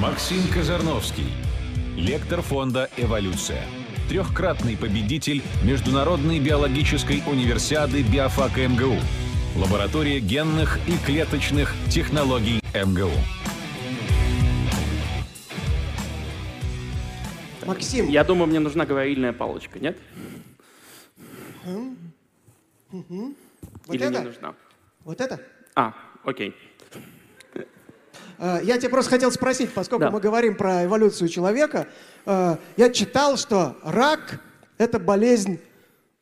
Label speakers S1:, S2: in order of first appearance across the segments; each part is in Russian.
S1: Максим Казарновский, лектор фонда «Эволюция», трехкратный победитель Международной биологической универсиады Биофак МГУ, лаборатория генных и клеточных технологий МГУ.
S2: Максим,
S3: Я думаю, мне нужна говорильная палочка, нет?
S2: вот
S3: Или
S2: это?
S3: не нужна?
S2: Вот это?
S3: А, окей.
S2: Э, Я тебя просто хотел спросить, поскольку
S3: Да.
S2: мы говорим про эволюцию человека, э, я читал, что рак – это болезнь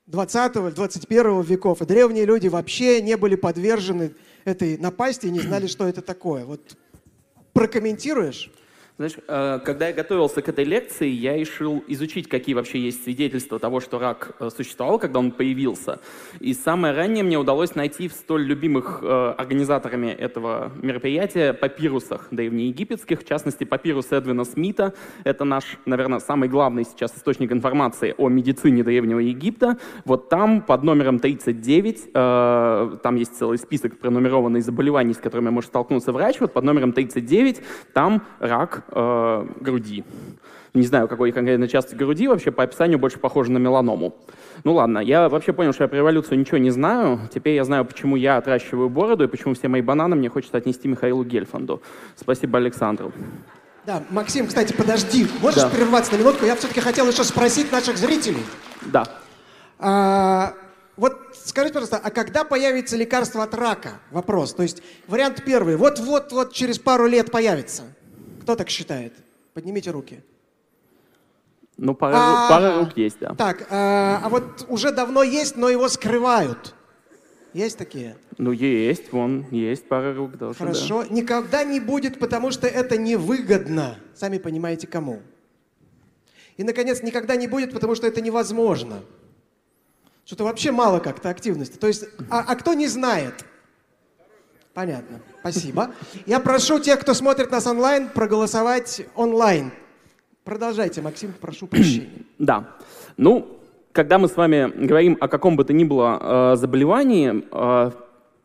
S2: 20-21 веков, и древние люди вообще не были подвержены этой напасти и не знали, что это такое. Вот прокомментируешь?
S3: Знаешь, э, когда я готовился к этой лекции, я решил изучить, какие вообще есть свидетельства того, что рак э, существовал, когда он появился. И самое раннее мне удалось найти в столь любимых э, организаторами этого мероприятия папирусах древнеегипетских, в частности, папирус Эдвина Смита. Это наш, наверное, самый главный сейчас источник информации о медицине Древнего Египта. Вот там под номером 39, э, там есть целый список пронумерованных заболеваний, с которыми может столкнуться врач. Вот под номером 39 там рак э, груди. Не знаю, какой конкретно части груди, вообще по описанию больше похоже на меланому. Ну ладно, я вообще понял, что я про эволюцию ничего не знаю. Теперь я знаю, почему я отращиваю бороду и почему все мои бананы мне хочется отнести Михаилу Гельфанду. Спасибо Александру.
S2: Да, Максим, кстати, подожди, можешь
S3: Да.
S2: прерваться на минутку? Я все-таки хотел еще спросить наших зрителей.
S3: Да.
S2: А, вот скажите, пожалуйста, а когда появится лекарство от рака? Вопрос. То есть вариант первый. Вот-вот-вот через пару лет появится. Кто так считает? Поднимите руки.
S3: Ну, пара,
S2: А,
S3: пара рук есть, да.
S2: Так, а, а вот уже давно есть, но его скрывают. Есть такие?
S3: Ну, есть, вон, есть пара рук тоже, да.
S2: Хорошо. Никогда не будет, потому что это невыгодно. Сами понимаете, кому. И, наконец, никогда не будет, потому что это невозможно. Что-то вообще мало как-то активности. То есть, а, а кто не знает? Понятно. Спасибо. Я прошу тех, кто смотрит нас онлайн, проголосовать онлайн. Продолжайте, Максим, прошу прощения.
S3: Да. Ну, когда мы с вами говорим о каком бы то ни было э, заболевании, э,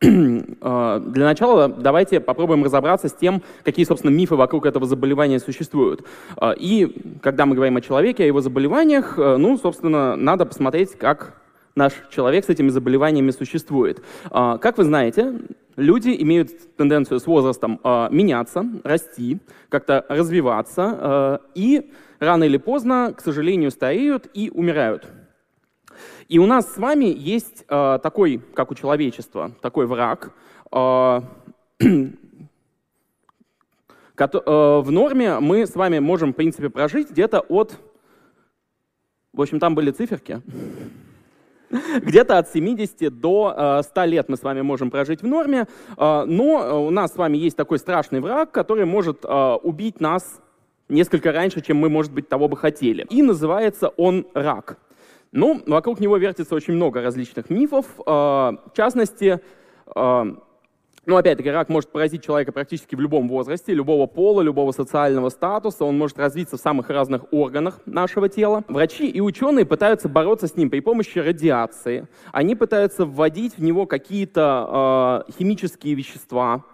S3: э, для начала давайте попробуем разобраться с тем, какие, собственно, мифы вокруг этого заболевания существуют. Э, и когда мы говорим о человеке, о его заболеваниях, э, ну, собственно, надо посмотреть, как наш человек с этими заболеваниями существует. А, Как вы знаете, люди имеют тенденцию с возрастом а, меняться, расти, как-то развиваться, а, и рано или поздно, к сожалению, стареют и умирают. И у нас с вами есть такой, как у человечества, такой враг, в норме мы с вами можем, в принципе, прожить где-то от... В общем, там были циферки. Где-то от 70 до э, 100 лет мы с вами можем прожить в норме, э, но э, у нас с вами есть такой страшный враг, который может э, убить нас несколько раньше, чем мы, может быть, того бы хотели. И называется он рак. Ну, вокруг него вертится очень много различных мифов. э, В частности, э, ну, опять-таки, рак может поразить человека практически в любом возрасте, любого пола, любого социального статуса. Он может развиться в самых разных органах нашего тела. Врачи и ученые пытаются бороться с ним при помощи радиации. Они пытаются вводить в него какие-то э, химические вещества,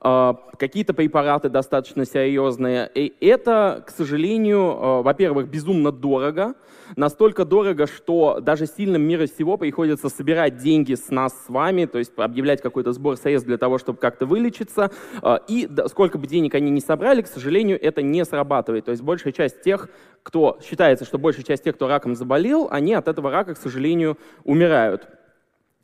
S3: какие-то препараты достаточно серьезные. И это, к сожалению, э, во-первых, безумно дорого. Настолько дорого, что даже сильным мира сего приходится собирать деньги с нас с вами, то есть объявлять какой-то сбор средств для того, чтобы как-то вылечиться. Э, И сколько бы денег они ни собрали, к сожалению, это не срабатывает. То есть большая часть тех, кто считается, что большая часть тех, кто раком заболел, они от этого рака, к сожалению, умирают.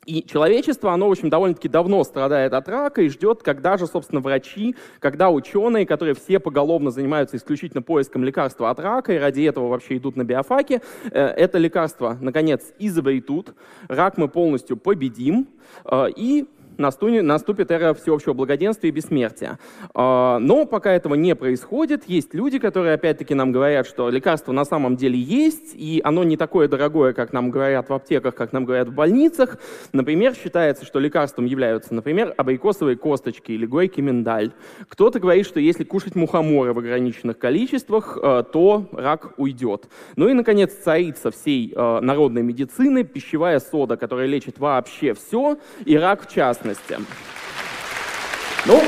S3: И человечество, оно, в общем, довольно-таки давно страдает от рака и ждет, когда же, собственно, врачи, когда ученые, которые все поголовно занимаются исключительно поиском лекарства от рака и ради этого вообще идут на биофаке, э, это лекарство, наконец, изобретут, рак мы полностью победим, э, и наступит эра всеобщего благоденствия и бессмертия. А, Но пока этого не происходит, есть люди, которые опять-таки нам говорят, что лекарство на самом деле есть, и оно не такое дорогое, как нам говорят в аптеках, как нам говорят в больницах. Например, считается, что лекарством являются, например, абрикосовые косточки или горький миндаль. Кто-то говорит, что если кушать мухоморы в ограниченных количествах, э, то рак уйдет. Ну и, наконец, царица всей э, народной медицины, пищевая сода, которая лечит вообще все, и рак в частности. Ну,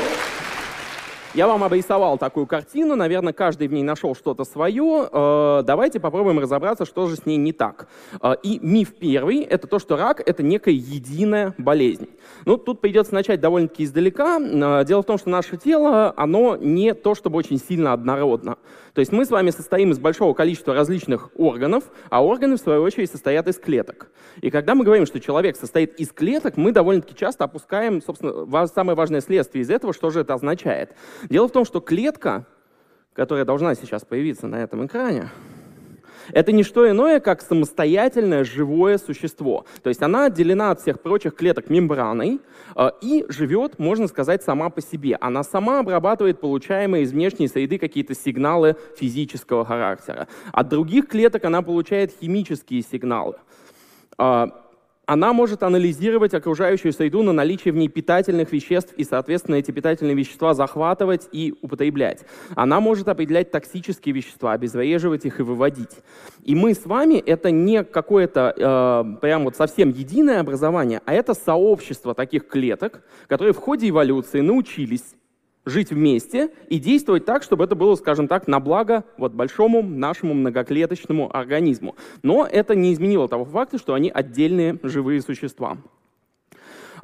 S3: Я вам обрисовал такую картину, наверное, каждый в ней нашел что-то свое. Э, давайте попробуем разобраться, что же с ней не так. Э, и миф первый — это то, что рак — это некая единая болезнь. Ну, тут придется начать довольно-таки издалека. Э, дело в том, что наше тело, оно не то чтобы очень сильно однородно. То есть мы с вами состоим из большого количества различных органов, а органы, в свою очередь, состоят из клеток. И когда мы говорим, что человек состоит из клеток, мы довольно-таки часто опускаем, собственно, самое важное следствие из этого, что же это означает. Дело в том, что клетка, которая должна сейчас появиться на этом экране, это не что иное, как самостоятельное живое существо. То есть она отделена от всех прочих клеток мембраной э, и живет, можно сказать, сама по себе. Она сама обрабатывает получаемые из внешней среды какие-то сигналы физического характера. От других клеток она получает химические сигналы. Она может анализировать окружающую среду на наличие в ней питательных веществ и, соответственно, эти питательные вещества захватывать и употреблять. Она может определять токсические вещества, обезвреживать их и выводить. И мы с вами — это не какое-то э, прям вот совсем единое образование, а это сообщество таких клеток, которые в ходе эволюции научились жить вместе и действовать так, чтобы это было, скажем так, на благо вот большому нашему многоклеточному организму. Но это не изменило того факта, что они отдельные живые существа.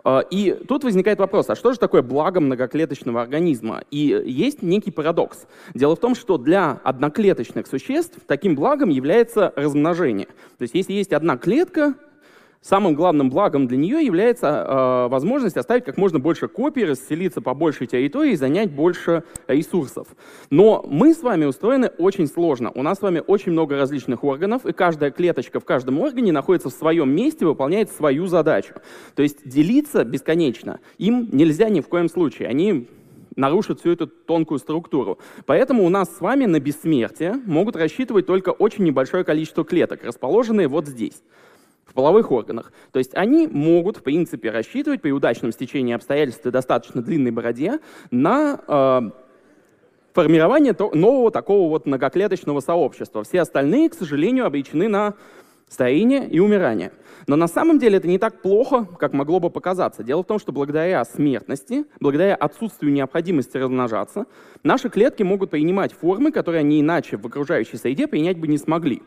S3: А, и тут возникает вопрос, а что же такое благо многоклеточного организма? И есть некий парадокс. Дело в том, что для одноклеточных существ таким благом является размножение. То есть если есть одна клетка, Самым главным благом для нее является э, возможность оставить как можно больше копий, расселиться по большей территории и занять больше ресурсов. Но мы с вами устроены очень сложно. У нас с вами очень много различных органов, и каждая клеточка в каждом органе находится в своем месте, выполняет свою задачу. То есть делиться бесконечно им нельзя ни в коем случае. Они нарушат всю эту тонкую структуру. Поэтому у нас с вами на бессмертие могут рассчитывать только очень небольшое количество клеток, расположенные вот здесь в половых органах. То есть они могут, в принципе, рассчитывать при удачном стечении обстоятельств и достаточно длинной бороде на э, формирование нового такого вот многоклеточного сообщества. Все остальные, к сожалению, обречены на старение и умирание. Но на самом деле это не так плохо, как могло бы показаться. Дело в том, что благодаря смертности, благодаря отсутствию необходимости размножаться, наши клетки могут принимать формы, которые они иначе в окружающей среде принять бы не смогли.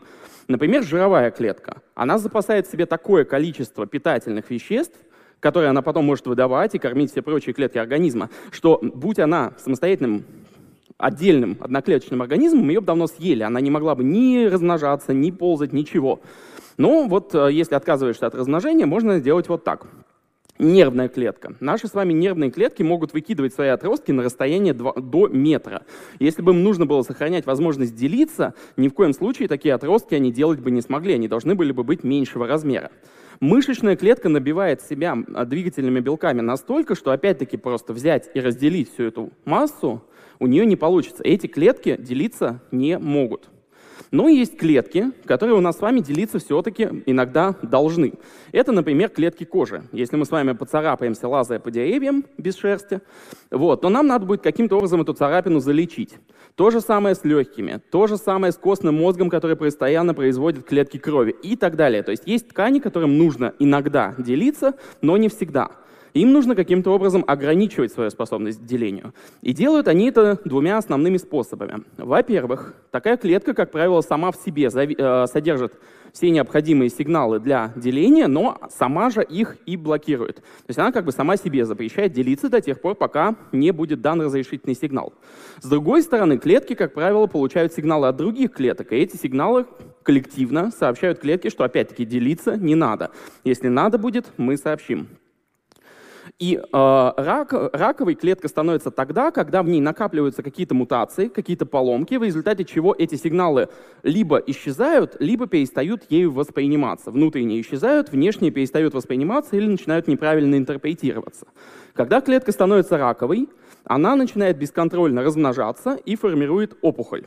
S3: Например, жировая клетка. Она запасает в себе такое количество питательных веществ, которые она потом может выдавать и кормить все прочие клетки организма, что будь она самостоятельным отдельным одноклеточным организмом, ее бы давно съели. Она не могла бы ни размножаться, ни ползать, ничего. Но вот э, если отказываешься от размножения, можно сделать вот так. Нервная клетка. Наши с вами нервные клетки могут выкидывать свои отростки на расстояние 2, до метра. Если бы им нужно было сохранять возможность делиться, ни в коем случае такие отростки они делать бы не смогли, они должны были бы быть меньшего размера. Мышечная клетка набивает себя а, двигательными белками настолько, что опять-таки просто взять и разделить всю эту массу у нее не получится. Эти клетки делиться не могут. Но есть клетки, которые у нас с вами делиться все-таки иногда должны. Это, например, клетки кожи. Если мы с вами поцарапаемся, лазая по деревьям без шерсти, вот, то нам надо будет каким-то образом эту царапину залечить. То же самое с легкими, то же самое с костным мозгом, который постоянно производит клетки крови и так далее. То есть есть ткани, которым нужно иногда делиться, но не всегда. Им нужно каким-то образом ограничивать свою способность к делению. И делают они это двумя основными способами. Во-первых, такая клетка, как правило, сама в себе э, содержит все необходимые сигналы для деления, но сама же их и блокирует. То есть она как бы сама себе запрещает делиться до тех пор, пока не будет дан разрешительный сигнал. С другой стороны, клетки, как правило, получают сигналы от других клеток, и эти сигналы коллективно сообщают клетке, что опять-таки делиться не надо. Если надо будет, мы сообщим. И э, рак, раковой клетка становится тогда, когда в ней накапливаются какие-то мутации, какие-то поломки, в результате чего эти сигналы либо исчезают, либо перестают ею восприниматься. Внутренние исчезают, внешние перестают восприниматься или начинают неправильно интерпретироваться. Когда клетка становится раковой, она начинает бесконтрольно размножаться и формирует опухоль.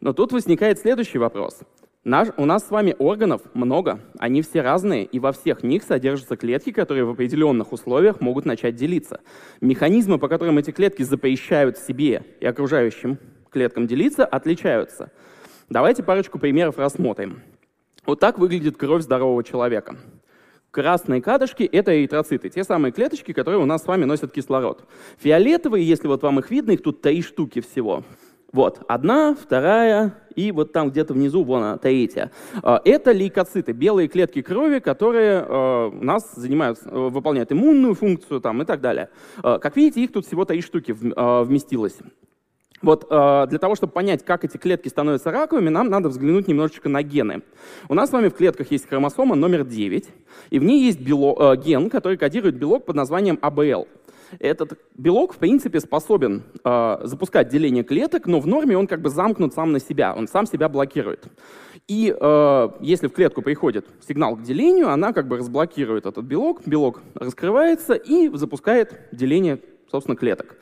S3: Но тут возникает следующий вопрос. Наш, у нас с вами органов много, они все разные, и во всех них содержатся клетки, которые в определенных условиях могут начать делиться. Механизмы, по которым эти клетки запрещают себе и окружающим клеткам делиться, отличаются. Давайте парочку примеров рассмотрим. Вот так выглядит кровь здорового человека. Красные кадышки — это эритроциты, те самые клеточки, которые у нас с вами носят кислород. Фиолетовые, если вот вам их видно, их тут три штуки всего. Вот, одна, вторая и вот там где-то внизу, вон она, третья. А, это лейкоциты, белые клетки крови, которые а, у нас занимают, э, выполняют иммунную функцию там, и так далее. А, как видите, их тут всего три штуки вместилось. Вот для того, чтобы понять, как эти клетки становятся раковыми, нам надо взглянуть немножечко на гены. У нас с вами в клетках есть хромосома номер 9, и в ней есть бело, ген, который кодирует белок под названием АБЛ. Этот белок, в принципе, способен э, запускать деление клеток, но в норме он как бы замкнут сам на себя, он сам себя блокирует. И э, если в клетку приходит сигнал к делению, она как бы разблокирует этот белок, белок раскрывается и запускает деление, собственно, клеток.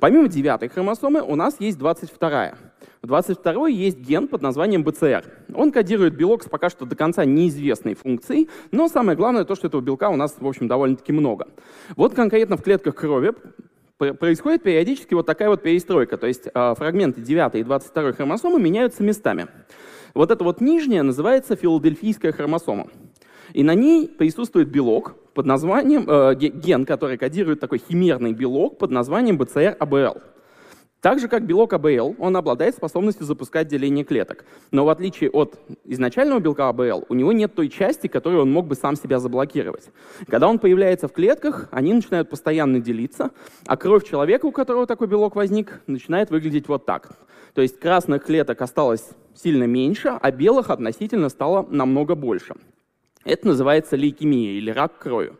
S3: Помимо девятой хромосомы у нас есть 22-я. В 22 есть ген под названием BCR. Он кодирует белок с пока что до конца неизвестной функцией, но самое главное то, что этого белка у нас, в общем, довольно-таки много. Вот конкретно в клетках крови происходит периодически вот такая вот перестройка, то есть а, фрагменты 9 и 22 хромосомы меняются местами. Вот эта вот нижняя называется филадельфийская хромосома. И на ней присутствует белок под названием, э, ген, который кодирует такой химерный белок под названием BCR-ABL. Так же, как белок АБЛ, он обладает способностью запускать деление клеток. Но в отличие от изначального белка АБЛ, у него нет той части, которую он мог бы сам себя заблокировать. Когда он появляется в клетках, они начинают постоянно делиться, а кровь человека, у которого такой белок возник, начинает выглядеть вот так. То есть красных клеток осталось сильно меньше, а белых относительно стало намного больше. Это называется лейкемия или рак крови.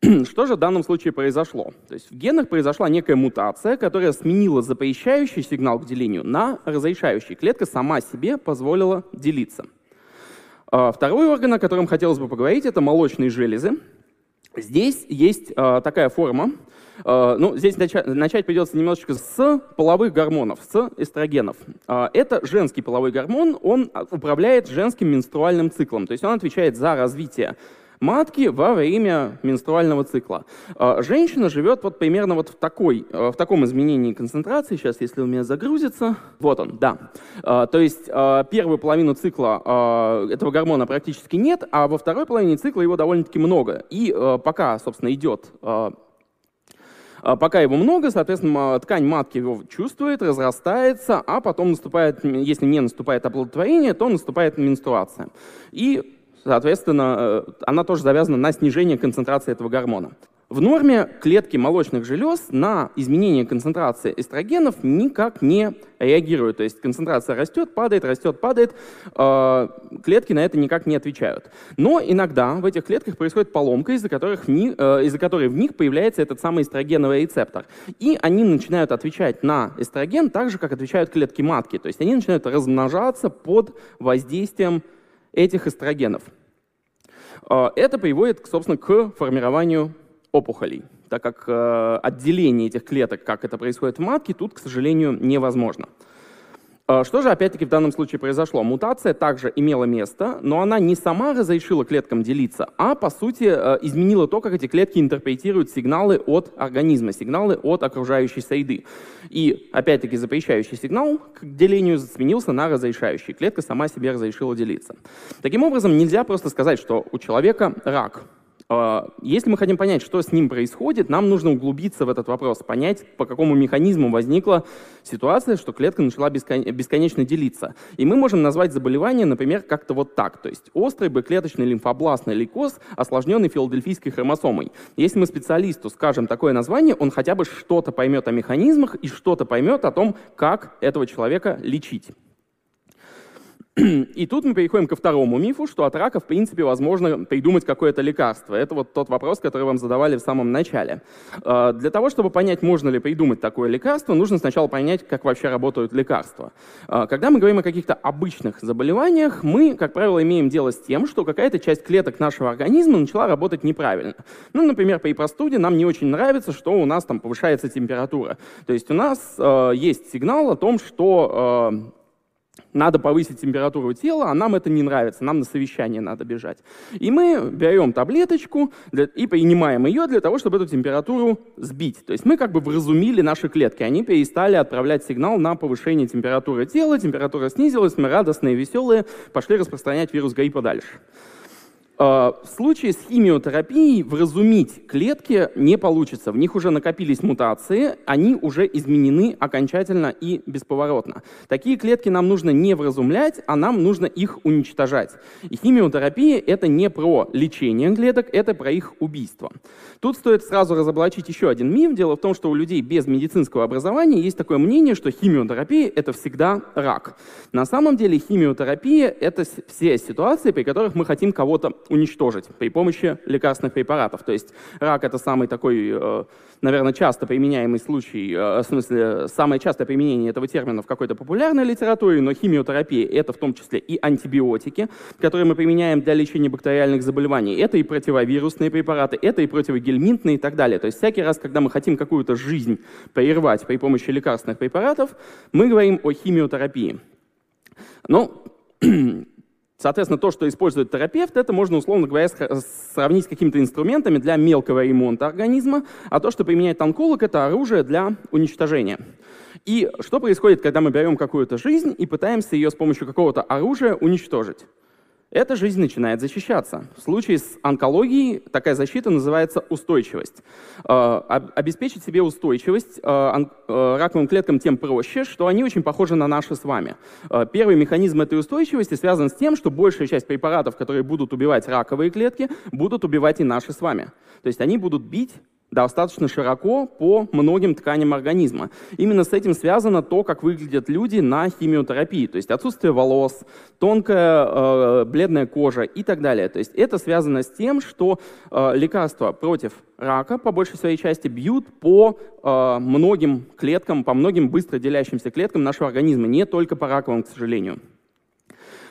S3: Что же в данном случае произошло? То есть в генах произошла некая мутация, которая сменила запрещающий сигнал к делению на разрешающий. Клетка сама себе позволила делиться. А, второй орган, о котором хотелось бы поговорить, это молочные железы. Здесь есть а, такая форма. А, ну, здесь начать, начать придется немножечко с половых гормонов, с эстрогенов. Это женский половой гормон, он управляет женским менструальным циклом. То есть он отвечает за развитие матки во время менструального цикла. А, женщина живет вот примерно вот в, такой, а, в таком изменении концентрации. Сейчас, если у меня загрузится. Вот он, да. А, то есть первую половину цикла этого гормона практически нет, а во второй половине цикла его довольно-таки много. И пока, собственно, идет Пока его много, соответственно, ткань матки его чувствует, разрастается, а потом наступает, если не наступает оплодотворение, то наступает менструация. И Соответственно, э, она тоже завязана на снижение концентрации этого гормона. В норме клетки молочных желез на изменение концентрации эстрогенов никак не реагируют. То есть концентрация растет, падает, растет, падает. Э, клетки на это никак не отвечают. Но иногда в этих клетках происходит поломка, из-за, которых, э, из-за которой в них появляется этот самый эстрогеновый рецептор. И они начинают отвечать на эстроген так же, как отвечают клетки матки. То есть они начинают размножаться под воздействием этих эстрогенов. А, это приводит, собственно, к формированию опухолей, так как э, отделение этих клеток, как это происходит в матке, тут, к сожалению, невозможно. А, что же опять-таки в данном случае произошло? Мутация также имела место, но она не сама разрешила клеткам делиться, а по сути э, изменила то, как эти клетки интерпретируют сигналы от организма, сигналы от окружающей среды. И опять-таки запрещающий сигнал к делению сменился на разрешающий. Клетка сама себе разрешила делиться. Таким образом, нельзя просто сказать, что у человека рак, если мы хотим понять, что с ним происходит, нам нужно углубиться в этот вопрос, понять, по какому механизму возникла ситуация, что клетка начала бесконечно делиться. И мы можем назвать заболевание, например, как-то вот так. То есть острый бэклеточный лимфобластный лейкоз, осложненный филадельфийской хромосомой. Если мы специалисту скажем такое название, он хотя бы что-то поймет о механизмах и что-то поймет о том, как этого человека лечить. И тут мы переходим ко второму мифу, что от рака, в принципе, возможно придумать какое-то лекарство. Это вот тот вопрос, который вам задавали в самом начале. А, для того, чтобы понять, можно ли придумать такое лекарство, нужно сначала понять, как вообще работают лекарства. А, когда мы говорим о каких-то обычных заболеваниях, мы, как правило, имеем дело с тем, что какая-то часть клеток нашего организма начала работать неправильно. Ну, например, при простуде нам не очень нравится, что у нас там повышается температура. То есть у нас э, есть сигнал о том, что надо повысить температуру тела, а нам это не нравится, нам на совещание надо бежать. И мы берем таблеточку для, и принимаем ее для того, чтобы эту температуру сбить. То есть мы как бы вразумили наши клетки, они перестали отправлять сигнал на повышение температуры тела, температура снизилась, мы радостные, веселые, пошли распространять вирус гриппа дальше. Э, в случае с химиотерапией вразумить клетки не получится. В них уже накопились мутации, они уже изменены окончательно и бесповоротно. Такие клетки нам нужно не вразумлять, а нам нужно их уничтожать. И химиотерапия — это не про лечение клеток, это про их убийство. Тут стоит сразу разоблачить еще один миф. Дело в том, что у людей без медицинского образования есть такое мнение, что химиотерапия — это всегда рак. На самом деле химиотерапия — это все ситуации, при которых мы хотим кого-то уничтожить при помощи лекарственных препаратов. То есть рак — это самый такой, э, наверное, часто применяемый случай, э, в смысле, самое частое применение этого термина в какой-то популярной литературе, но химиотерапия — это в том числе и антибиотики, которые мы применяем для лечения бактериальных заболеваний. Это и противовирусные препараты, это и противогельминтные и так далее. То есть всякий раз, когда мы хотим какую-то жизнь прервать при помощи лекарственных препаратов, мы говорим о химиотерапии. Ну, Соответственно, то, что использует терапевт, это можно, условно говоря, сравнить с какими-то инструментами для мелкого ремонта организма, а то, что применяет онколог, это оружие для уничтожения. И что происходит, когда мы берем какую-то жизнь и пытаемся ее с помощью какого-то оружия уничтожить? Эта жизнь начинает защищаться. В случае с онкологией такая защита называется устойчивость. Э, обеспечить себе устойчивость э, э, раковым клеткам тем проще, что они очень похожи на наши с вами. Первый механизм этой устойчивости связан с тем, что большая часть препаратов, которые будут убивать раковые клетки, будут убивать и наши с вами. То есть они будут бить достаточно широко по многим тканям организма. Именно с этим связано то, как выглядят люди на химиотерапии, то есть отсутствие волос, тонкая э, бледная кожа и так далее. То есть это связано с тем, что э, лекарства против рака по большей своей части бьют по э, многим клеткам, по многим быстро делящимся клеткам нашего организма, не только по раковым, к сожалению.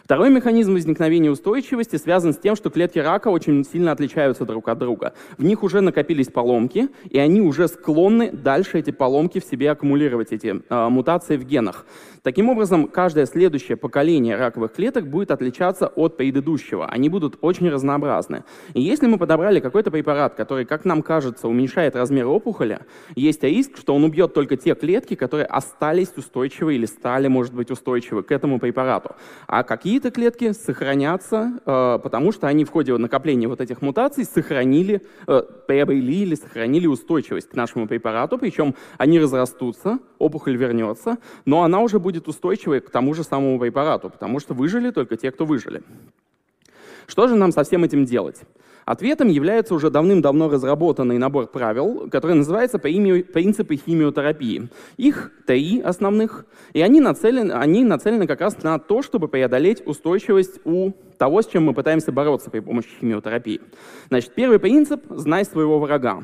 S3: Второй механизм возникновения устойчивости связан с тем, что клетки рака очень сильно отличаются друг от друга. В них уже накопились поломки, и они уже склонны дальше эти поломки в себе аккумулировать, эти э, мутации в генах. Таким образом, каждое следующее поколение раковых клеток будет отличаться от предыдущего. Они будут очень разнообразны. И если мы подобрали какой-то препарат, который, как нам кажется, уменьшает размер опухоли, есть риск, что он убьет только те клетки, которые остались устойчивы или стали, может быть, устойчивы к этому препарату. А какие-то клетки сохранятся, э, потому что они в ходе накопления вот этих мутаций сохранили, э, приобрели или сохранили устойчивость к нашему препарату, причем они разрастутся, опухоль вернется, но она уже будет устойчивой к тому же самому препарату, потому что выжили только те, кто выжили. Что же нам со всем этим делать? Ответом является уже давным-давно разработанный набор правил, который называется «Принципы химиотерапии». Их три основных, и они нацелены, они нацелены как раз на то, чтобы преодолеть устойчивость у того, с чем мы пытаемся бороться при помощи химиотерапии. Значит, первый принцип – знай своего врага.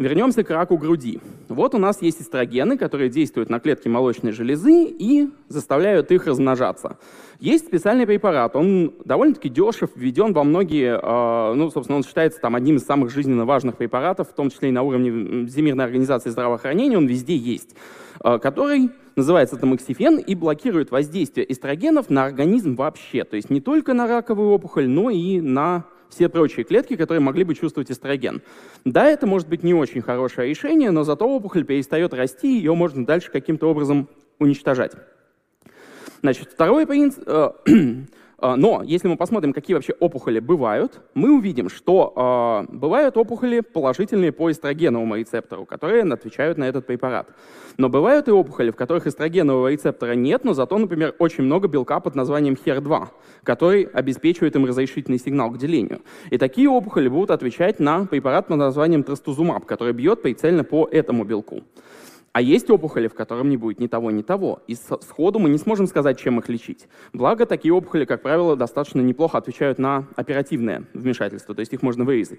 S3: Вернемся к раку груди. Вот у нас есть эстрогены, которые действуют на клетки молочной железы и заставляют их размножаться. Есть специальный препарат, он довольно-таки дешев, введен во многие, а, ну, собственно, он считается там одним из самых жизненно важных препаратов, в том числе и на уровне Всемирной организации здравоохранения, он везде есть, а, который называется тамоксифен и блокирует воздействие эстрогенов на организм вообще, то есть не только на раковую опухоль, но и на все прочие клетки, которые могли бы чувствовать эстроген. Да, это может быть не очень хорошее решение, но зато опухоль перестает расти, ее можно дальше каким-то образом уничтожать. Значит, второй принцип, э, А, но если мы посмотрим, какие вообще опухоли бывают, мы увидим, что э, бывают опухоли положительные по эстрогеновому рецептору, которые отвечают на этот препарат. Но бывают и опухоли, в которых эстрогенового рецептора нет, но зато, например, очень много белка под названием HER2, который обеспечивает им разрешительный сигнал к делению. И такие опухоли будут отвечать на препарат под названием трастузумаб, который бьет прицельно по этому белку. А есть опухоли, в котором не будет ни того, ни того. И сходу мы не сможем сказать, чем их лечить. Благо, такие опухоли, как правило, достаточно неплохо отвечают на оперативное вмешательство, то есть их можно вырезать.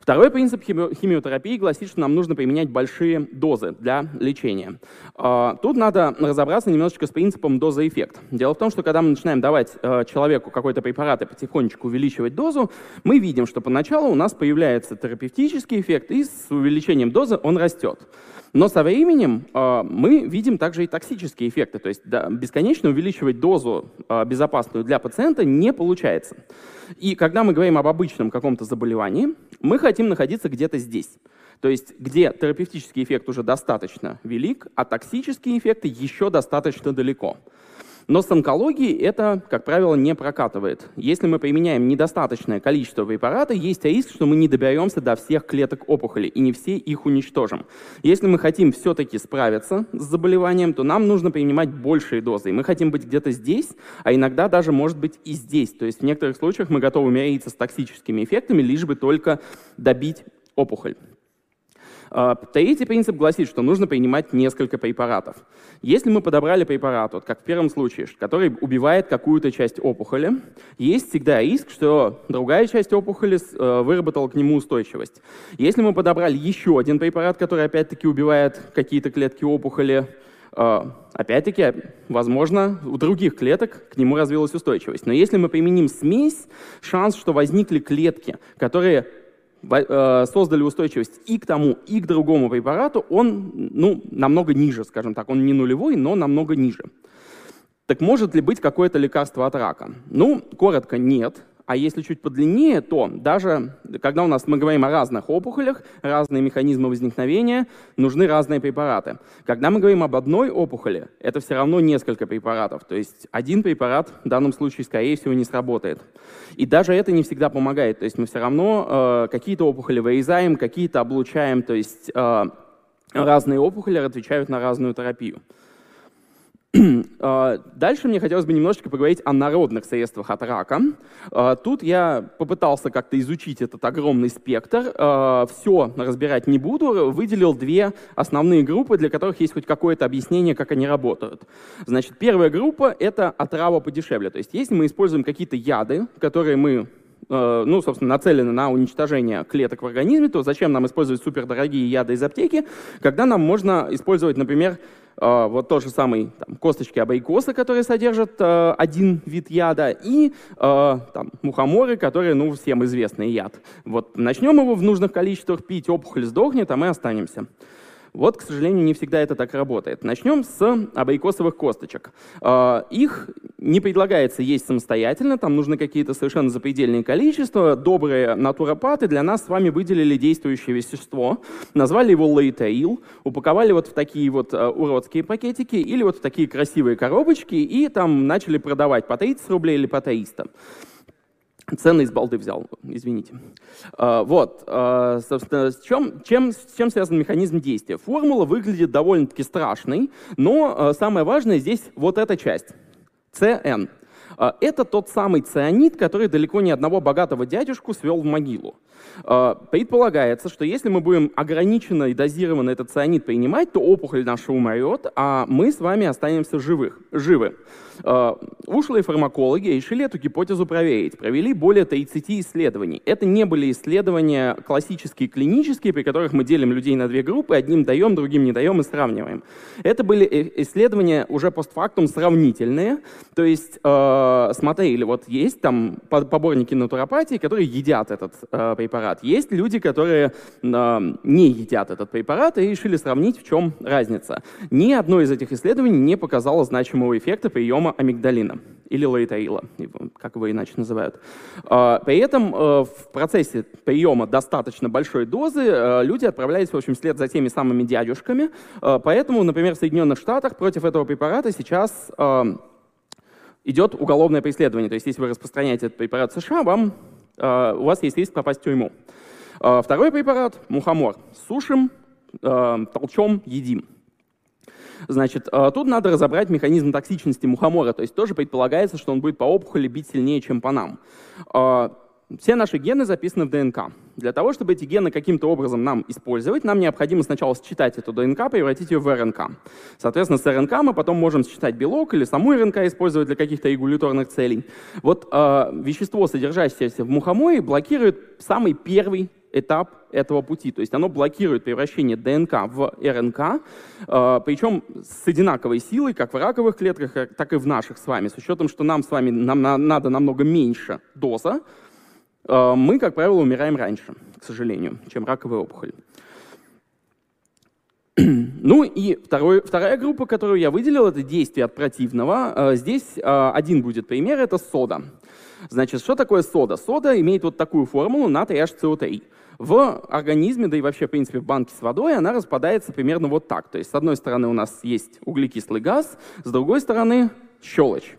S3: Второй принцип химиотерапии гласит, что нам нужно применять большие дозы для лечения. А, тут надо разобраться немножечко с принципом доза-эффект. Дело в том, что когда мы начинаем давать э, человеку какой-то препарат и потихонечку увеличивать дозу, мы видим, что поначалу у нас появляется терапевтический эффект, и с увеличением дозы он растет. Но со временем э, мы видим также и токсические эффекты. То есть да, бесконечно увеличивать дозу э, безопасную для пациента не получается. И когда мы говорим об обычном каком-то заболевании, мы хотим находиться где-то здесь. То есть где терапевтический эффект уже достаточно велик, а токсические эффекты еще достаточно далеко. Но с онкологией это, как правило, не прокатывает. Если мы применяем недостаточное количество препарата, есть риск, что мы не доберемся до всех клеток опухоли и не все их уничтожим. Если мы хотим все-таки справиться с заболеванием, то нам нужно принимать большие дозы. И мы хотим быть где-то здесь, а иногда даже, может быть, и здесь. То есть в некоторых случаях мы готовы мириться с токсическими эффектами, лишь бы только добить опухоль. А, третий принцип гласит, что нужно принимать несколько препаратов. Если мы подобрали препарат, вот как в первом случае, который убивает какую-то часть опухоли, есть всегда риск, что другая часть опухоли э, выработала к нему устойчивость. Если мы подобрали еще один препарат, который опять-таки убивает какие-то клетки опухоли, э, опять-таки, возможно, у других клеток к нему развилась устойчивость. Но если мы применим смесь, шанс, что возникли клетки, которые создали устойчивость и к тому, и к другому препарату, он ну, намного ниже, скажем так. Он не нулевой, но намного ниже. Так может ли быть какое-то лекарство от рака? Ну, коротко, нет. А если чуть подлиннее, то даже когда у нас мы говорим о разных опухолях, разные механизмы возникновения, нужны разные препараты. Когда мы говорим об одной опухоли, это все равно несколько препаратов. То есть один препарат в данном случае, скорее всего, не сработает. И даже это не всегда помогает. То есть мы все равно э, какие-то опухоли вырезаем, какие-то облучаем. То есть э, разные опухоли отвечают на разную терапию. А, дальше мне хотелось бы немножечко поговорить о народных средствах от рака. А, тут я попытался как-то изучить этот огромный спектр. А, Все разбирать не буду. Выделил две основные группы, для которых есть хоть какое-то объяснение, как они работают. Значит, первая группа — это отрава подешевле. То есть если мы используем какие-то яды, которые мы ну, собственно, нацелены на уничтожение клеток в организме, то зачем нам использовать супердорогие яды из аптеки, когда нам можно использовать, например, вот тот же самый там, косточки абайкоса, которые содержат э, один вид яда, и э, там, мухоморы, которые, ну, всем известный яд. Вот начнем его в нужных количествах пить, опухоль сдохнет, а мы останемся. Вот, к сожалению, не всегда это так работает. Начнем с абрикосовых косточек. А, их не предлагается есть самостоятельно, там нужны какие-то совершенно запредельные количества. Добрые натуропаты для нас с вами выделили действующее вещество, назвали его лейтеил, упаковали вот в такие вот а, уродские пакетики или вот в такие красивые коробочки и там начали продавать по 30 рублей или по 300. Цены из балды взял, извините. А, вот, а, собственно, с чем, чем, с чем связан механизм действия? Формула выглядит довольно-таки страшной, но а, самое важное здесь вот эта часть, CN. Это тот самый цианид, который далеко не одного богатого дядюшку свел в могилу. Предполагается, что если мы будем ограниченно и дозированно этот цианид принимать, то опухоль наша умрет, а мы с вами останемся живых, живы. Э, ушлые фармакологи решили эту гипотезу проверить. Провели более 30 исследований. Это не были исследования классические, клинические, при которых мы делим людей на две группы, одним даем, другим не даем и сравниваем. Это были э, исследования уже постфактум сравнительные. То есть смотрели, вот есть там поборники натуропатии, которые едят этот э, препарат. Есть люди, которые э, не едят этот препарат и решили сравнить, в чем разница. Ни одно из этих исследований не показало значимого эффекта приема амигдалина или лоитаила, как его иначе называют. А, при этом э, в процессе приема достаточно большой дозы э, люди отправлялись, в общем, вслед за теми самыми дядюшками. Э, поэтому, например, в Соединенных Штатах против этого препарата сейчас идет уголовное преследование. То есть если вы распространяете этот препарат в США, вам, у вас есть риск попасть в тюрьму. Второй препарат – мухомор. Сушим, толчем, едим. Значит, э, тут надо разобрать механизм токсичности мухомора, то есть тоже предполагается, что он будет по опухоли бить сильнее, чем по нам. Э, все наши гены записаны в ДНК. Для того, чтобы эти гены каким-то образом нам использовать, нам необходимо сначала считать эту ДНК, превратить ее в РНК. Соответственно, с РНК мы потом можем считать белок или саму РНК использовать для каких-то регуляторных целей. Вот э, вещество, содержащееся в мухоморе, блокирует самый первый этап этого пути. То есть оно блокирует превращение ДНК в РНК, э, причем с одинаковой силой, как в раковых клетках, так и в наших с вами. С учетом, что нам с вами нам надо намного меньше доза, э, мы, как правило, умираем раньше, к сожалению, чем раковая опухоль. Ну и второй, вторая группа, которую я выделил, это действие от противного. Э, здесь один будет пример, это сода. Значит, что такое сода? Сода имеет вот такую формулу натрий HCO3 в организме, да и вообще, в принципе, в банке с водой, она распадается примерно вот так. То есть, с одной стороны, у нас есть углекислый газ, с другой стороны, щелочь.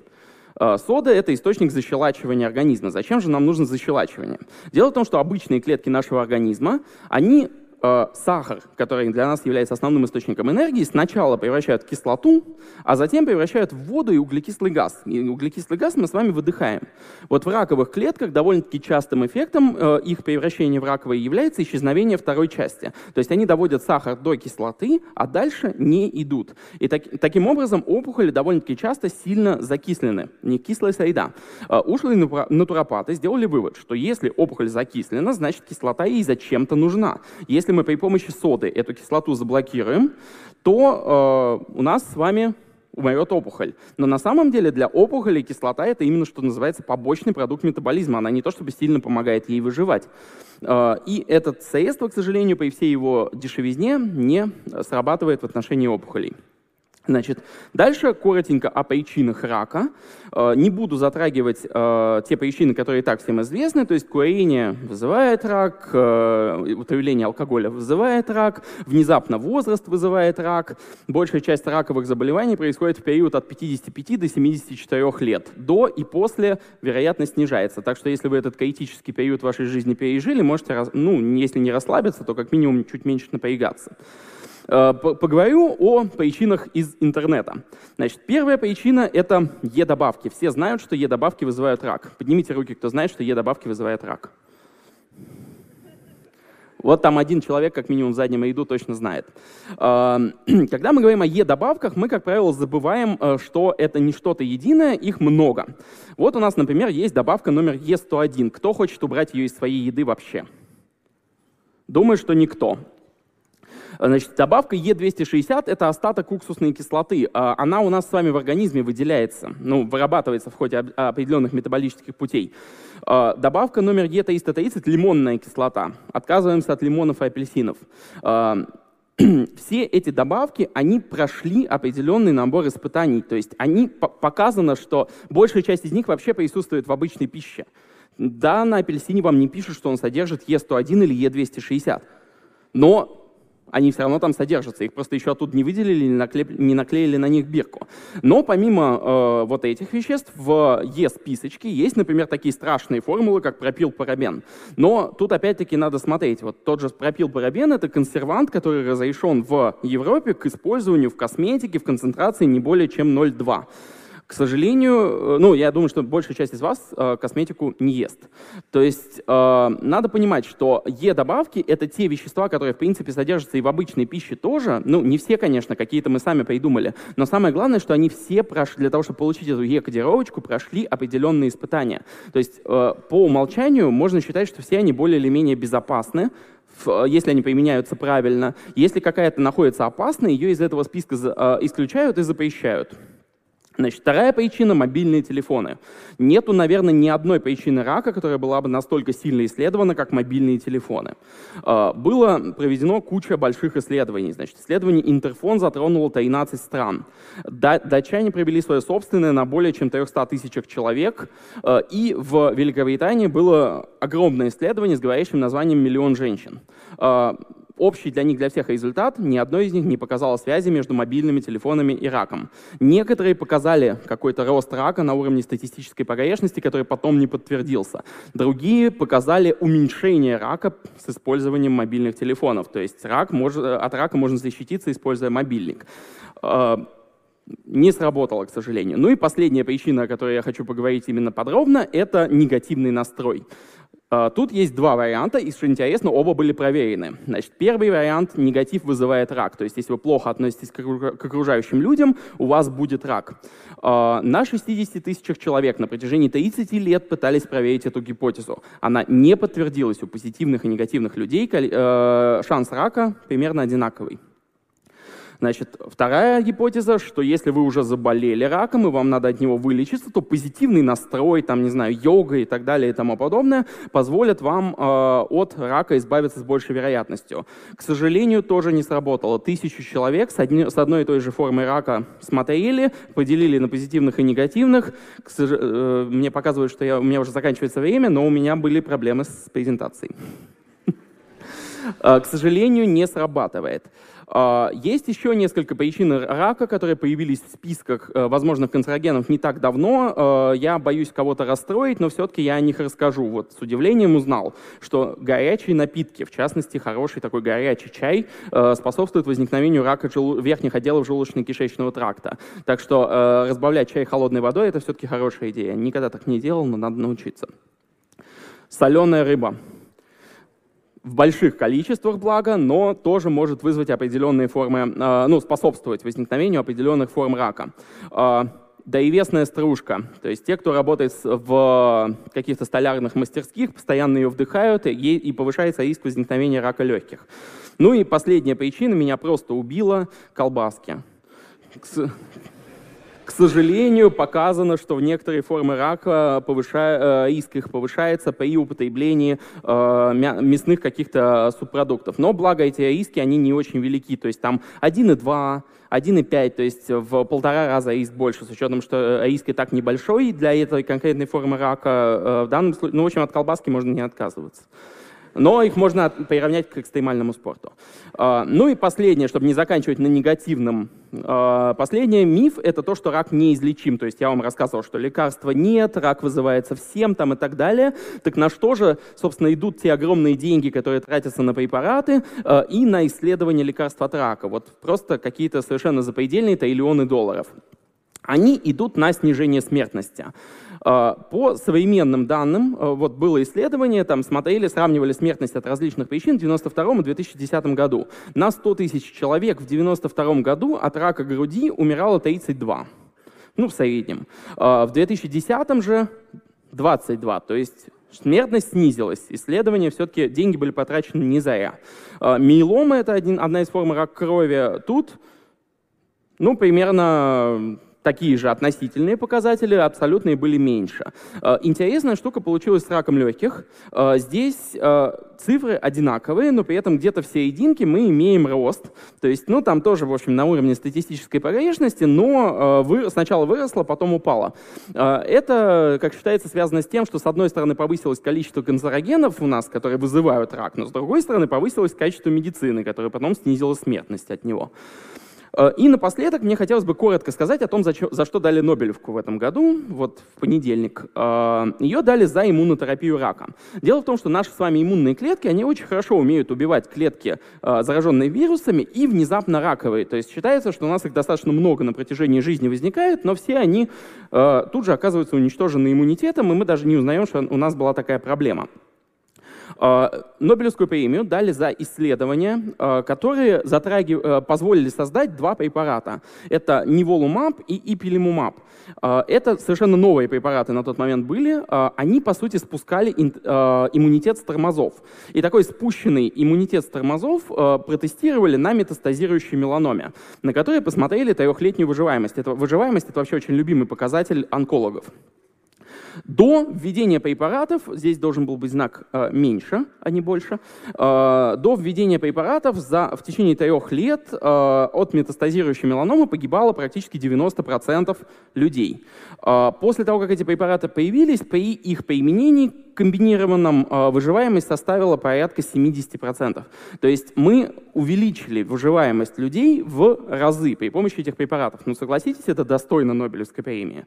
S3: Э, сода — это источник защелачивания организма. Зачем же нам нужно защелачивание? Дело в том, что обычные клетки нашего организма, они э, сахар, который для нас является основным источником энергии, сначала превращают в кислоту, а затем превращают в воду и углекислый газ. И углекислый газ мы с вами выдыхаем. Вот в раковых клетках довольно-таки частым эффектом э, их превращения в раковые является исчезновение второй части. То есть они доводят сахар до кислоты, а дальше не идут. И так, таким образом опухоли довольно-таки часто сильно закислены. Не кислая среда. Э, ушлые натуропаты сделали вывод, что если опухоль закислена, значит кислота ей зачем-то нужна. Если если мы при помощи соды эту кислоту заблокируем, то э, у нас с вами умрет опухоль. Но на самом деле для опухоли кислота это именно что называется побочный продукт метаболизма. Она не то чтобы сильно помогает ей выживать. Э, и это средство, к сожалению, при всей его дешевизне не срабатывает в отношении опухолей. Значит, дальше коротенько о причинах рака. Э, не буду затрагивать э, те причины, которые и так всем известны. То есть курение вызывает рак, э, употребление алкоголя вызывает рак, внезапно возраст вызывает рак. Большая часть раковых заболеваний происходит в период от 55 до 74 лет. До и после вероятность снижается. Так что если вы этот критический период вашей жизни пережили, можете, ну, если не расслабиться, то как минимум чуть меньше напрягаться. Э, поговорю о причинах из интернета. Значит, первая причина — это Е-добавки. Все знают, что Е-добавки вызывают рак. Поднимите руки, кто знает, что Е-добавки вызывают рак. Вот там один человек, как минимум в заднем ряду, точно знает. Э, когда мы говорим о Е-добавках, мы, как правило, забываем, э, что это не что-то единое, их много. Вот у нас, например, есть добавка номер Е101. Кто хочет убрать ее из своей еды вообще? Думаю, что никто. Значит, добавка Е260 – это остаток уксусной кислоты. А, она у нас с вами в организме выделяется, ну, вырабатывается в ходе определенных метаболических путей. А, добавка номер Е330 – лимонная кислота. Отказываемся от лимонов и апельсинов а, все эти добавки, они прошли определенный набор испытаний. То есть они показано, что большая часть из них вообще присутствует в обычной пище. Да, на апельсине вам не пишут, что он содержит Е101 или Е260. Но они все равно там содержатся. Их просто еще оттуда не выделили, не, наклеп... не наклеили на них бирку. Но помимо э, вот этих веществ в Е-списочке есть, например, такие страшные формулы, как пропилпарабен. Но тут опять-таки надо смотреть. Вот тот же пропилпарабен — это консервант, который разрешен в Европе к использованию в косметике в концентрации не более чем 0,2. К сожалению, э, ну, я думаю, что большая часть из вас э, косметику не ест. То есть э, надо понимать, что Е-добавки — это те вещества, которые, в принципе, содержатся и в обычной пище тоже. Ну, не все, конечно, какие-то мы сами придумали. Но самое главное, что они все прошли, для того, чтобы получить эту Е-кодировочку, прошли определенные испытания. То есть э, по умолчанию можно считать, что все они более или менее безопасны, если они применяются правильно. Если какая-то находится опасной, ее из этого списка э, исключают и запрещают. Значит, вторая причина – мобильные телефоны. Нету, наверное, ни одной причины рака, которая была бы настолько сильно исследована, как мобильные телефоны. А, было проведено куча больших исследований. Значит, исследование Интерфон затронуло 13 стран. Датчане провели свое собственное на более чем 300 тысячах человек. А, и в Великобритании было огромное исследование с говорящим названием «Миллион женщин». Общий для них, для всех результат, ни одной из них не показало связи между мобильными телефонами и раком. Некоторые показали какой-то рост рака на уровне статистической погрешности, который потом не подтвердился. Другие показали уменьшение рака с использованием мобильных телефонов. То есть рак мож, от рака можно защититься, используя мобильник а, не сработало, к сожалению. Ну и последняя причина, о которой я хочу поговорить именно подробно, это негативный настрой. А, тут есть два варианта, и, что интересно, оба были проверены. Значит, первый вариант – негатив вызывает рак. То есть, если вы плохо относитесь к окружающим людям, у вас будет рак. А, на 60 тысячах человек на протяжении 30 лет пытались проверить эту гипотезу. Она не подтвердилась. У позитивных и негативных людей э, шанс рака примерно одинаковый. Значит, вторая гипотеза, что если вы уже заболели раком, и вам надо от него вылечиться, то позитивный настрой, там, не знаю, йога и так далее и тому подобное позволят вам э, от рака избавиться с большей вероятностью. К сожалению, тоже не сработало. Тысячу человек с, одни, с одной и той же формой рака смотрели, поделили на позитивных и негативных. К сож... э, мне показывают, что я, у меня уже заканчивается время, но у меня были проблемы с презентацией. Э, к сожалению, не срабатывает. А, есть еще несколько причин рака, которые появились в списках э, возможных канцерогенов не так давно. А, я боюсь кого-то расстроить, но все-таки я о них расскажу. Вот с удивлением узнал, что горячие напитки, в частности хороший такой горячий чай, э, способствует возникновению рака верхних отделов желудочно-кишечного тракта. Так что э, разбавлять чай холодной водой – это все-таки хорошая идея. Никогда так не делал, но надо научиться. Соленая рыба в больших количествах, благо, но тоже может вызвать определенные формы, а, ну, способствовать возникновению определенных форм рака. А, Доивесная стружка, то есть те, кто работает в каких-то столярных мастерских, постоянно ее вдыхают, и повышается риск возникновения рака легких. Ну и последняя причина, меня просто убила колбаски к сожалению, показано, что в некоторые формы рака повышая, э, риск их повышается при употреблении э, мясных каких-то субпродуктов. Но благо эти риски, они не очень велики. То есть там 1,2, 1,5, то есть в полтора раза риск больше, с учетом, что риск и так небольшой для этой конкретной формы рака. Э, в данном случае, ну, в общем, от колбаски можно не отказываться но их можно приравнять к экстремальному спорту. А, ну и последнее, чтобы не заканчивать на негативном. А, последний миф — это то, что рак неизлечим. То есть я вам рассказывал, что лекарства нет, рак вызывается всем там и так далее. Так на что же, собственно, идут те огромные деньги, которые тратятся на препараты а, и на исследование лекарств от рака? Вот просто какие-то совершенно запредельные триллионы долларов. Они идут на снижение смертности. А, по современным данным, а, вот было исследование, там смотрели, сравнивали смертность от различных причин в 1992 и 2010 году. На 100 тысяч человек в 1992 году от рака груди умирало 32. Ну, в среднем. А, в 2010 же 22, то есть смертность снизилась. Исследования все-таки, деньги были потрачены не зря. Миелома – это один, одна из форм рака крови. Тут, ну, примерно такие же относительные показатели, абсолютные были меньше. Э, интересная штука получилась с раком легких. Э, здесь э, цифры одинаковые, но при этом где-то в серединке мы имеем рост. То есть, ну, там тоже, в общем, на уровне статистической погрешности, но вы, сначала выросло, потом упало. Это, как считается, связано с тем, что, с одной стороны, повысилось количество канцерогенов у нас, которые вызывают рак, но, с другой стороны, повысилось качество медицины, которое потом снизило смертность от него. Э, и напоследок мне хотелось бы коротко сказать о том, за, за что дали Нобелевку в этом году, вот в понедельник. Э, Ее дали за иммунотерапию рака. Дело в том, что наши с вами иммунные клетки, они очень хорошо умеют убивать клетки, э, зараженные вирусами, и внезапно раковые. То есть считается, что у нас их достаточно много на протяжении жизни возникает, но все они тут же оказываются уничтожены иммунитетом, и мы даже не узнаем, что у нас была такая проблема. А, Нобелевскую премию дали за исследования, а, которые затраги, а, позволили создать два препарата. Это ниволумаб и ипилимумаб. Это совершенно новые препараты на тот момент были. Они, по сути, спускали иммунитет с тормозов. И такой спущенный иммунитет с тормозов протестировали на метастазирующей меланоме, на которой посмотрели трехлетнюю выживаемость. Это, выживаемость — это вообще очень любимый показатель онкологов. До введения препаратов, здесь должен был быть знак э, меньше, а не больше, э, до введения препаратов за, в течение трех лет э, от метастазирующей меланомы погибало практически 90% людей. После того, как эти препараты появились, при их применении комбинированном э, выживаемость составила порядка 70%. То есть мы увеличили выживаемость людей в разы при помощи этих препаратов. Ну, согласитесь, это достойно Нобелевской премии.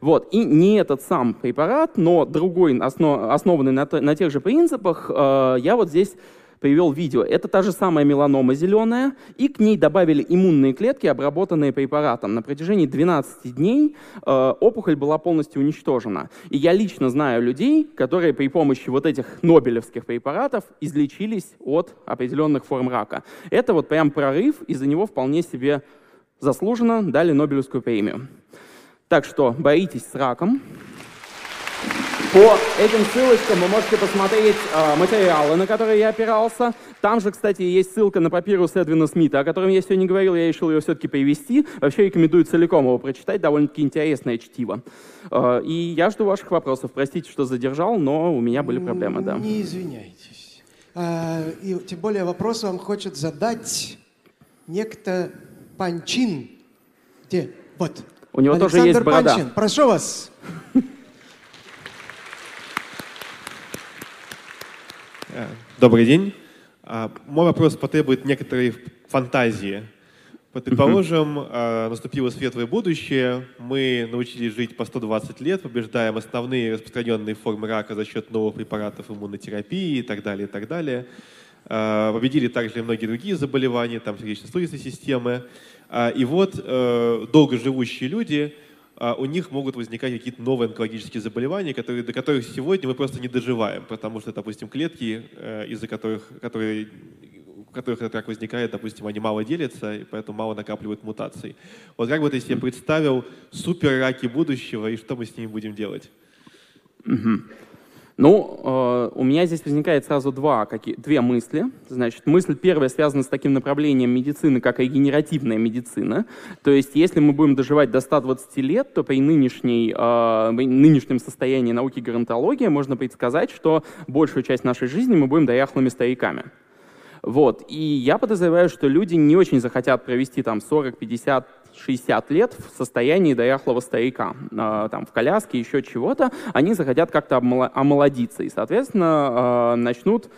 S3: Вот. И не этот сам препарат, но другой, основ, основанный на, на тех же принципах, э, я вот здесь привел видео. Это та же самая меланома зеленая, и к ней добавили иммунные клетки, обработанные препаратом. На протяжении 12 дней э, опухоль была полностью уничтожена. И я лично знаю людей, которые при помощи вот этих нобелевских препаратов излечились от определенных форм рака. Это вот прям прорыв, и за него вполне себе заслуженно дали Нобелевскую премию. Так что боритесь с раком. По этим ссылочкам вы можете посмотреть э, материалы, на которые я опирался. Там же, кстати, есть ссылка на папирус Эдвина Смита, о котором я сегодня говорил, я решил ее все-таки привести. Вообще рекомендую целиком его прочитать, довольно-таки интересное чтиво. Э, и я жду ваших вопросов. Простите, что задержал, но у меня были проблемы, да.
S2: Не извиняйтесь. А, и тем более вопрос вам хочет задать некто Панчин. Где? Вот.
S3: У него Александр тоже есть борода. Панчин,
S2: прошу вас.
S4: Добрый день. А, мой вопрос потребует некоторой фантазии. Предположим, э, наступило светлое будущее, мы научились жить по 120 лет, побеждаем основные распространенные формы рака за счет новых препаратов иммунотерапии и так далее, и так далее. Э, победили также и многие другие заболевания, там сердечно-сосудистой системы. Э, и вот долгоживущие люди, у них могут возникать какие-то новые онкологические заболевания, которые, до которых сегодня мы просто не доживаем, потому что, допустим, клетки, из-за которых, которые которых этот рак возникает, допустим, они мало делятся, и поэтому мало накапливают мутаций. Вот как бы ты себе представил супер раки будущего, и что мы с ними будем делать?
S3: Угу. Ну, э, у меня здесь возникает сразу два, какие, две мысли. Значит, мысль первая связана с таким направлением медицины, как регенеративная медицина. То есть, если мы будем доживать до 120 лет, то при нынешней, э, нынешнем состоянии науки геронтологии можно предсказать, что большую часть нашей жизни мы будем дояхлыми стариками. Вот. И я подозреваю, что люди не очень захотят провести там 40, 50, 60 лет в состоянии дояхлого старика, э, там, в коляске, еще чего-то, они захотят как-то омолодиться и, соответственно, э, начнут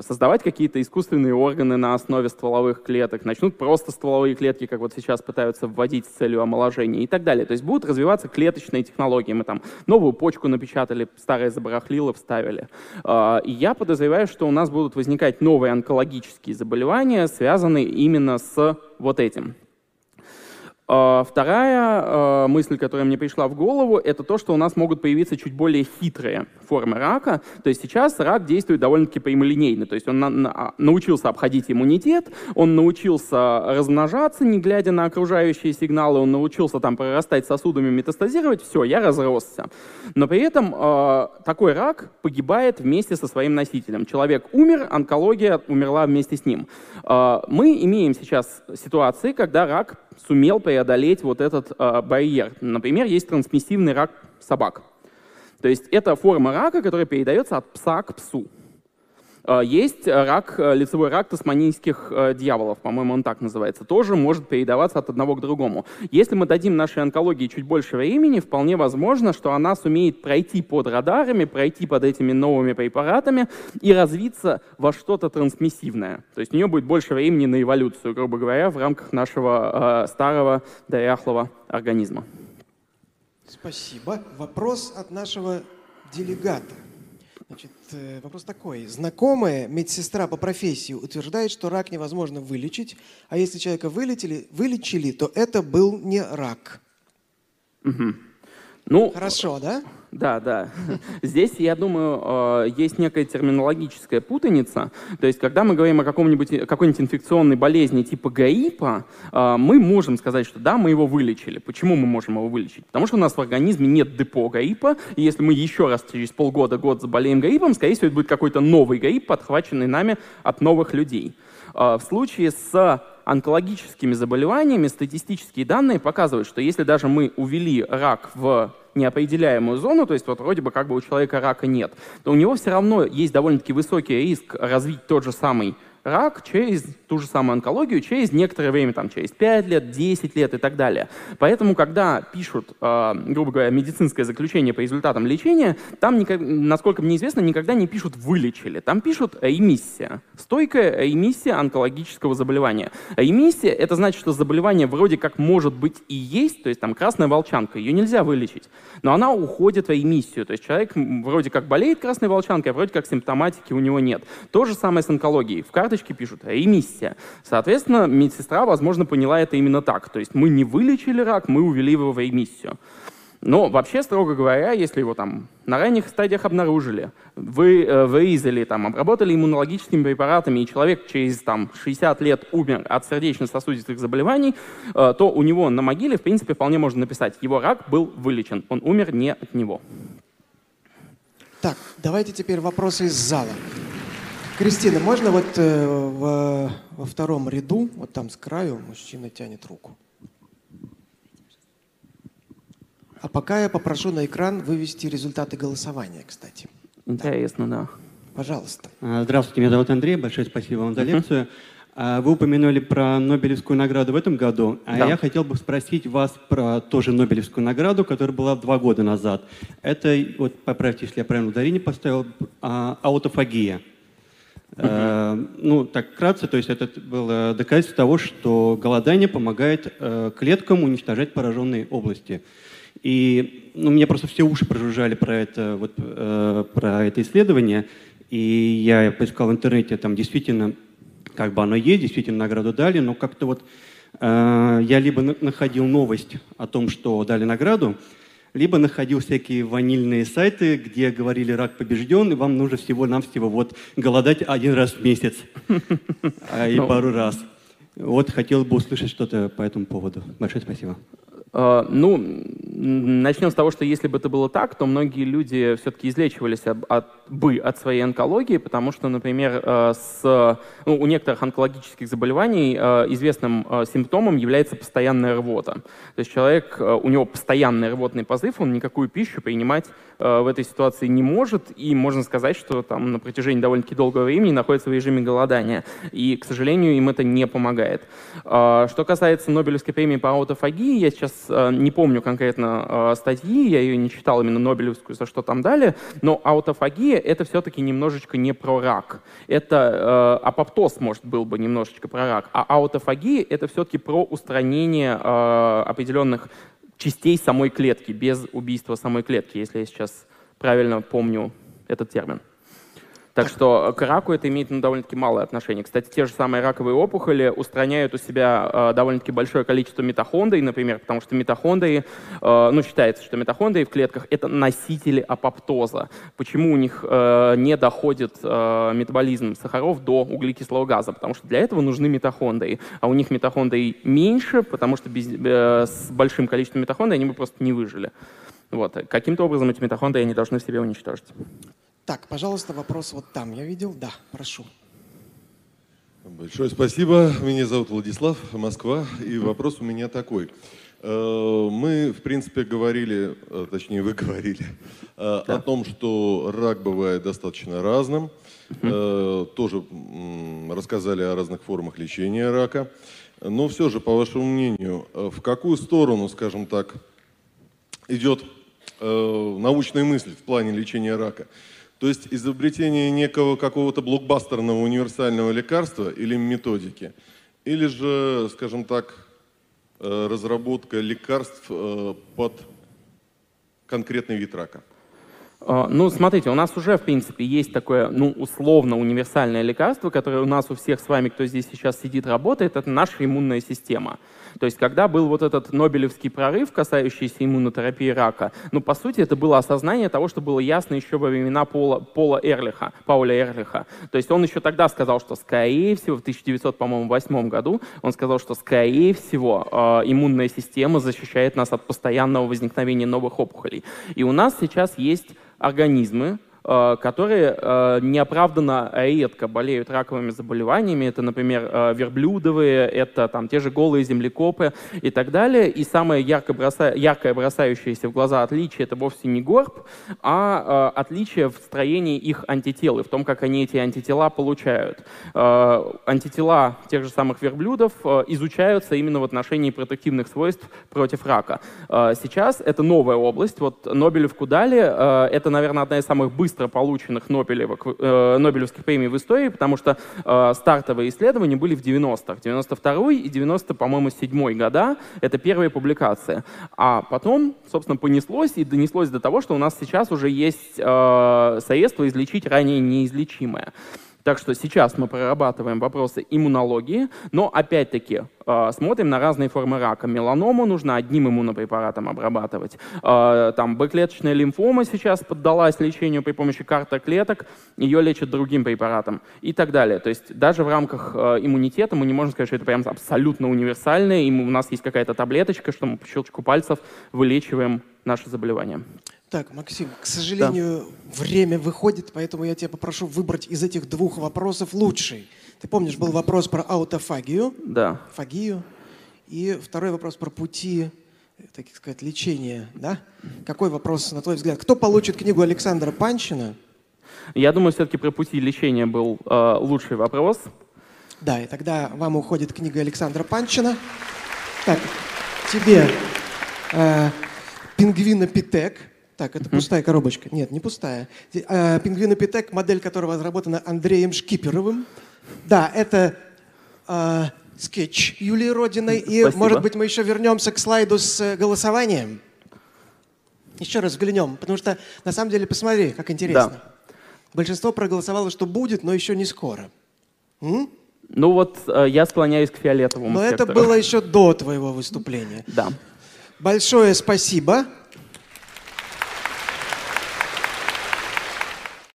S3: создавать какие-то искусственные органы на основе стволовых клеток, начнут просто стволовые клетки, как вот сейчас пытаются вводить с целью омоложения и так далее. То есть будут развиваться клеточные технологии. Мы там новую почку напечатали, старое забарахлило, вставили. Э, и я подозреваю, что у нас будут возникать новые онкологические заболевания, связанные именно с вот этим. А, вторая а, мысль, которая мне пришла в голову, это то, что у нас могут появиться чуть более хитрые формы рака. То есть сейчас рак действует довольно-таки прямолинейно. То есть он на, научился обходить иммунитет, он научился размножаться, не глядя на окружающие сигналы, он научился там прорастать сосудами, метастазировать. Все, я разросся. Но при этом такой рак погибает вместе со своим носителем. Человек умер, онкология умерла вместе с ним. Мы имеем сейчас ситуации, когда рак сумел преодолеть вот этот э, барьер. Например, есть трансмиссивный рак собак. То есть это форма рака, которая передается от пса к псу. Э, есть рак, э, лицевой рак тасманийских э, дьяволов, по-моему, он так называется, тоже может передаваться от одного к другому. Если мы дадим нашей онкологии чуть больше времени, вполне возможно, что она сумеет пройти под радарами, пройти под этими новыми препаратами и развиться во что-то трансмиссивное. То есть у нее будет больше времени на эволюцию, грубо говоря, в рамках нашего э, старого дряхлого организма.
S2: Спасибо. Вопрос от нашего делегата. Значит, э, вопрос такой. Знакомая медсестра по профессии утверждает, что рак невозможно вылечить, а если человека вылечили, вылечили то это был не рак.
S3: Угу. Ну,
S2: Хорошо, да?
S3: Да, да. Здесь, я думаю, э, есть некая терминологическая путаница. То есть, когда мы говорим о каком-нибудь, какой-нибудь инфекционной болезни типа гаипа, э, мы можем сказать, что да, мы его вылечили. Почему мы можем его вылечить? Потому что у нас в организме нет депо гаипа, и если мы еще раз через полгода, год заболеем гаипом, скорее всего, это будет какой-то новый гаип, подхваченный нами от новых людей. Э, в случае с онкологическими заболеваниями статистические данные показывают, что если даже мы увели рак в неопределяемую зону, то есть вот вроде бы как бы у человека рака нет, то у него все равно есть довольно-таки высокий риск развить тот же самый рак через ту же самую онкологию через некоторое время, там, через 5 лет, 10 лет и так далее. Поэтому, когда пишут, э, грубо говоря, медицинское заключение по результатам лечения, там, насколько мне известно, никогда не пишут «вылечили». Там пишут «ремиссия». Стойкая ремиссия онкологического заболевания. Ремиссия — это значит, что заболевание вроде как может быть и есть, то есть там красная волчанка, ее нельзя вылечить, но она уходит в ремиссию. То есть человек вроде как болеет красной волчанкой, а вроде как симптоматики у него нет. То же самое с онкологией. В карточке пишут «ремиссия». Соответственно, медсестра, возможно, поняла это именно так. То есть мы не вылечили рак, мы увели его в ремиссию. Но вообще, строго говоря, если его там на ранних стадиях обнаружили, вы э, вырезали, там, обработали иммунологическими препаратами, и человек через там, 60 лет умер от сердечно-сосудистых заболеваний, э, то у него на могиле, в принципе, вполне можно написать, его рак был вылечен, он умер не от него.
S2: Так, давайте теперь вопросы из зала. Кристина, можно вот э, во, во втором ряду, вот там с краю, мужчина тянет руку. А пока я попрошу на экран вывести результаты голосования, кстати.
S3: Интересно, да.
S2: Пожалуйста.
S5: А, здравствуйте, меня зовут Андрей. Большое спасибо вам за лекцию. А, вы упомянули про Нобелевскую награду в этом году, а да. я хотел бы спросить вас про тоже Нобелевскую награду, которая была два года назад. Это, вот поправьте, если я правильно ударение поставил, а, аутофагия. Э, ну, так вкратце, то есть это было доказательство того, что голодание помогает э, клеткам уничтожать пораженные области. И ну, меня просто все уши прожужжали про это, вот, э, про это исследование, и я поискал в интернете, там действительно, как бы оно есть, действительно награду дали, но как-то вот я либо находил новость о том, что дали награду, либо находил всякие ванильные сайты, где говорили «рак побежден», и вам нужно всего-навсего вот голодать один раз в месяц а, и ну. пару раз. Вот хотел бы услышать что-то по этому поводу. Большое спасибо.
S3: А, ну, начнем с того, что если бы это было так, то многие люди все-таки излечивались от, от, бы от своей онкологии, потому что, например, э, с, ну, у некоторых онкологических заболеваний э, известным э, симптомом является постоянная рвота. То есть человек, у него постоянный рвотный позыв, он никакую пищу принимать в этой ситуации не может, и можно сказать, что там на протяжении довольно-таки долгого времени находится в режиме голодания. И, к сожалению, им это не помогает. Что касается Нобелевской премии по аутофагии, я сейчас Э, не помню конкретно э, статьи, я ее не читал именно Нобелевскую, за что там дали, но аутофагия — это все-таки немножечко не про рак. Это э, апоптоз, может, был бы немножечко про рак, а аутофагия — это все-таки про устранение определенных частей самой клетки, без убийства самой клетки, если я сейчас правильно помню этот термин. Так что к раку это имеет ну, довольно-таки малое отношение. Кстати, те же самые раковые опухоли устраняют у себя э, довольно-таки большое количество митохондрий, например, потому что митохондрии, э, ну, считается, что митохондрии в клетках — это носители апоптоза. Почему у них э, не доходит э, метаболизм сахаров до углекислого газа? Потому что для этого нужны митохондрии. А у них митохондрий меньше, потому что без, э, с большим количеством митохондрий они бы просто не выжили. Вот. Каким-то образом эти митохондрии они должны в себе уничтожить.
S2: Так, пожалуйста, вопрос вот там. Я видел? Да, прошу.
S6: Большое спасибо. Меня зовут Владислав, Москва. И вопрос у меня такой. Э, мы, в принципе, говорили, э, точнее, вы говорили, э, да. о том, что рак бывает достаточно разным. Тоже рассказали о разных формах лечения рака. Но все же, по вашему мнению, в какую сторону, скажем так, идет научная мысль в плане лечения рака? То есть изобретение некого какого-то блокбастерного универсального лекарства или методики, или же, скажем так, э, разработка лекарств э, под конкретный вид рака.
S3: А, ну, смотрите, у нас уже, в принципе, есть такое, ну, условно универсальное лекарство, которое у нас у всех с вами, кто здесь сейчас сидит, работает, это наша иммунная система. То есть, когда был вот этот Нобелевский прорыв, касающийся иммунотерапии рака, ну, по сути, это было осознание того, что было ясно еще во времена Пола, Пола Эрлиха, Пауля Эрлиха. То есть, он еще тогда сказал, что, скорее всего, в 1908 году, он сказал, что, скорее всего, э, иммунная система защищает нас от постоянного возникновения новых опухолей. И у нас сейчас есть организмы, которые э, неоправданно редко болеют раковыми заболеваниями. Это, например, э, верблюдовые, это там те же голые землекопы и так далее. И самое ярко броса... яркое бросающееся в глаза отличие это вовсе не горб, а отличие в строении их антител и в том, как они эти антитела получают. Антитела тех же самых верблюдов изучаются именно в отношении протективных свойств против рака. Сейчас это новая область. Вот Нобелевку дали. Это, наверное, одна из самых быстрых быстро полученных Нобелевок, э, Нобелевских премий в истории, потому что э, стартовые исследования были в 90-х. 92 и 90, по-моему, 7 года. Это первые публикации. А потом, собственно, понеслось и донеслось до того, что у нас сейчас уже есть э, средства излечить ранее неизлечимое. Так что сейчас мы прорабатываем вопросы иммунологии, но опять-таки э, смотрим на разные формы рака. Меланому нужно одним иммунопрепаратом обрабатывать. Э, там Б-клеточная лимфома сейчас поддалась лечению при помощи картоклеток, ее лечат другим препаратом и так далее. То есть даже в рамках э, иммунитета мы не можем сказать, что это прям абсолютно универсальное, и у нас есть какая-то таблеточка, что мы по щелчку пальцев вылечиваем наше заболевание.
S2: Так, Максим, к сожалению, да. время выходит, поэтому я тебя попрошу выбрать из этих двух вопросов лучший. Ты помнишь, был вопрос про аутофагию?
S3: Да.
S2: Фагию. И второй вопрос про пути, так сказать, лечения. Да? Какой вопрос, на твой взгляд? Кто получит книгу Александра Панчина?
S3: Я думаю, все-таки про пути лечения был э, лучший вопрос.
S2: Да, и тогда вам уходит книга Александра Панчина. Так, тебе э, пингвинопитек Так, это пустая коробочка. Нет, не пустая. Э, Пингвин Эпитек, модель которого разработана Андреем Шкиперовым. Да, это э, скетч Юлии Родиной. И,
S3: Спасибо.
S2: может быть, мы еще вернемся к слайду с э, голосованием. Еще раз взглянем, потому что, на самом деле, посмотри, как интересно.
S3: Да.
S2: Большинство проголосовало, что будет, но еще не скоро. М?
S3: Ну вот э, я склоняюсь к фиолетовому
S2: Но это
S3: сектору.
S2: было еще до твоего выступления.
S3: Да.
S2: Большое спасибо.